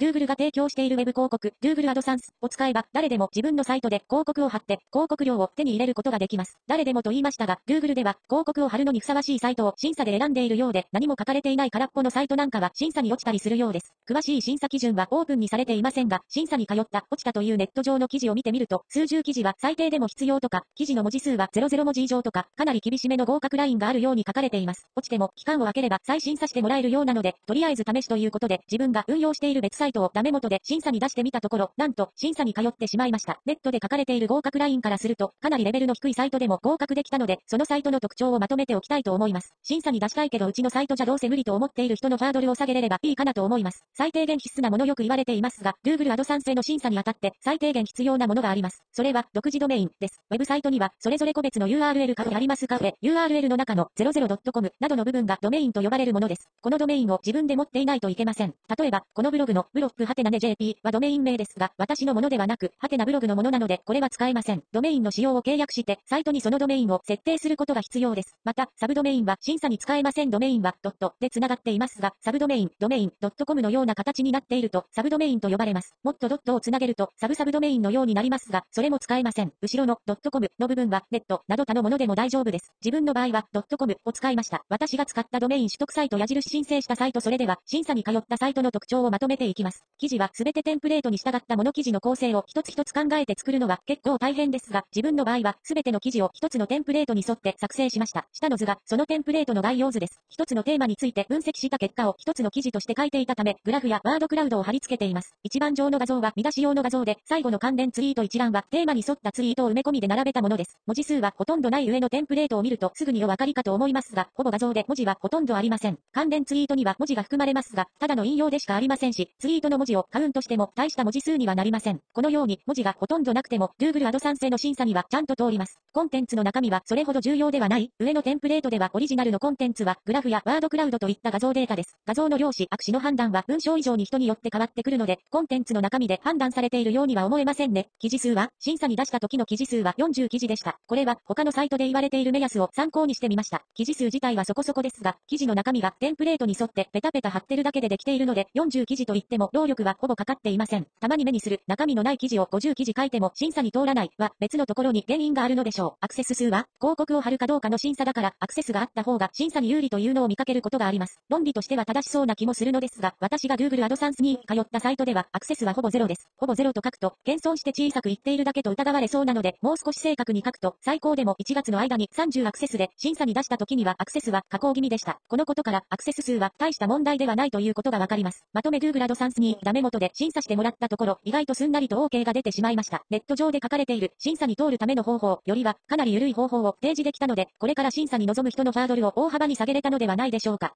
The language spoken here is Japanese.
Google が提供している Web 広告、Google AdSense を使えば、誰でも自分のサイトで広告を貼って、広告料を手に入れることができます。誰でもと言いましたが、Google では、広告を貼るのにふさわしいサイトを審査で選んでいるようで、何も書かれていない空っぽのサイトなんかは審査に落ちたりするようです。詳しい審査基準はオープンにされていませんが、審査に通った、落ちたというネット上の記事を見てみると、数十記事は最低でも必要とか、記事の文字数は00文字以上とか、かなり厳しめの合格ラインがあるように書かれています。落ちても、期間を空ければ再審査してもらえるようなので、とりあえず試しということで、自分が運用している別サイトイトをダメ元で審査に出してみたところ、なんと、審査に通ってしまいました。ネットで書かれている合格ラインからすると、かなりレベルの低いサイトでも合格できたので、そのサイトの特徴をまとめておきたいと思います。審査に出したいけどうちのサイトじゃどうせ無理と思っている人のハードルを下げれればいいかなと思います。最低限必須なものよく言われていますが、Google アド賛成の審査にあたって最低限必要なものがあります。それは、独自ドメインです。ウェブサイトには、それぞれ個別の URL がありますが、URL の中の 00.com などの部分がドメインと呼ばれるものです。このドメインを自分で持っていないといけません。例えば、このブログのブロックハテナネ JP はドメイン名ですが、私のものではなく、ハテナブログのものなので、これは使えません。ドメインの使用を契約して、サイトにそのドメインを設定することが必要です。また、サブドメインは審査に使えません。ドメインはドットで繋がっていますが、サブドメイン、ドメイン、ドットコムのような形になっていると、サブドメインと呼ばれます。もっとドットを繋げると、サブサブドメインのようになりますが、それも使えません。後ろのドットコムの部分は、ネットなど他のものでも大丈夫です。自分の場合は、ドットコムを使いました。私が使ったドメイン取得サイト矢印申請したサイトそれでは、審査に通ったサイトの特徴をまとめていきます。記事はすべてテンプレートに従ったもの記事の構成を一つ一つ考えて作るのは結構大変ですが、自分の場合はすべての記事を一つのテンプレートに沿って作成しました。下の図がそのテンプレートの概要図です。一つのテーマについて分析した結果を一つの記事として書いていたため、グラフやワードクラウドを貼り付けています。一番上の画像は見出し用の画像で、最後の関連ツイート一覧はテーマに沿ったツイートを埋め込みで並べたものです。文字数はほとんどない上のテンプレートを見るとすぐにお分かりかと思いますが、ほぼ画像で文字はほとんどありません。関連ツイートには文字が含まれますが、ただの引用でしかありませんし、ツイートの文字をカウントしても大した文字数にはなりません。このように文字がほとんどなくても、Google アドサンスの審査にはちゃんと通ります。コンテンツの中身はそれほど重要ではない。上のテンプレートではオリジナルのコンテンツはグラフやワードクラウドといった画像データです。画像の量子、悪視の判断は文章以上に人によって変わってくるので、コンテンツの中身で判断されているようには思えませんね。記事数は、審査に出した時の記事数は40記事でした。これは他のサイトで言われている目安を参考にしてみました。記事数自体はそこそこですが、記事の中身がテンプレートに沿ってペタペタ貼ってるだけでできているので、40記事といっても労力はほぼかかっていません。たまに目にする中身のない記事を50記事書いても審査に通らないは別のところに原因があるのでしょう。アクセス数は広告を貼るかどうかの審査だからアクセスがあった方が審査に有利というのを見かけることがあります。論理としては正しそうな気もするのですが、私が Google AdSense に通ったサイトではアクセスはほぼゼロです。ほぼゼロと書くと、謙遜して小さく言っているだけと疑われそうなので、もう少し正確に書くと、最高でも1月の間に30アクセスで審査に出した時にはアクセスは下降気味でした。このことからアクセス数は大した問題ではないということがわかります。まとめ Google ンスにダメ元で審査してもらったところ、意外とすんなりと OK が出てしまいました。ネット上で書かれている審査に通るための方法よりは、かなり緩い方法を提示できたので、これから審査に臨む人のハードルを大幅に下げれたのではないでしょうか。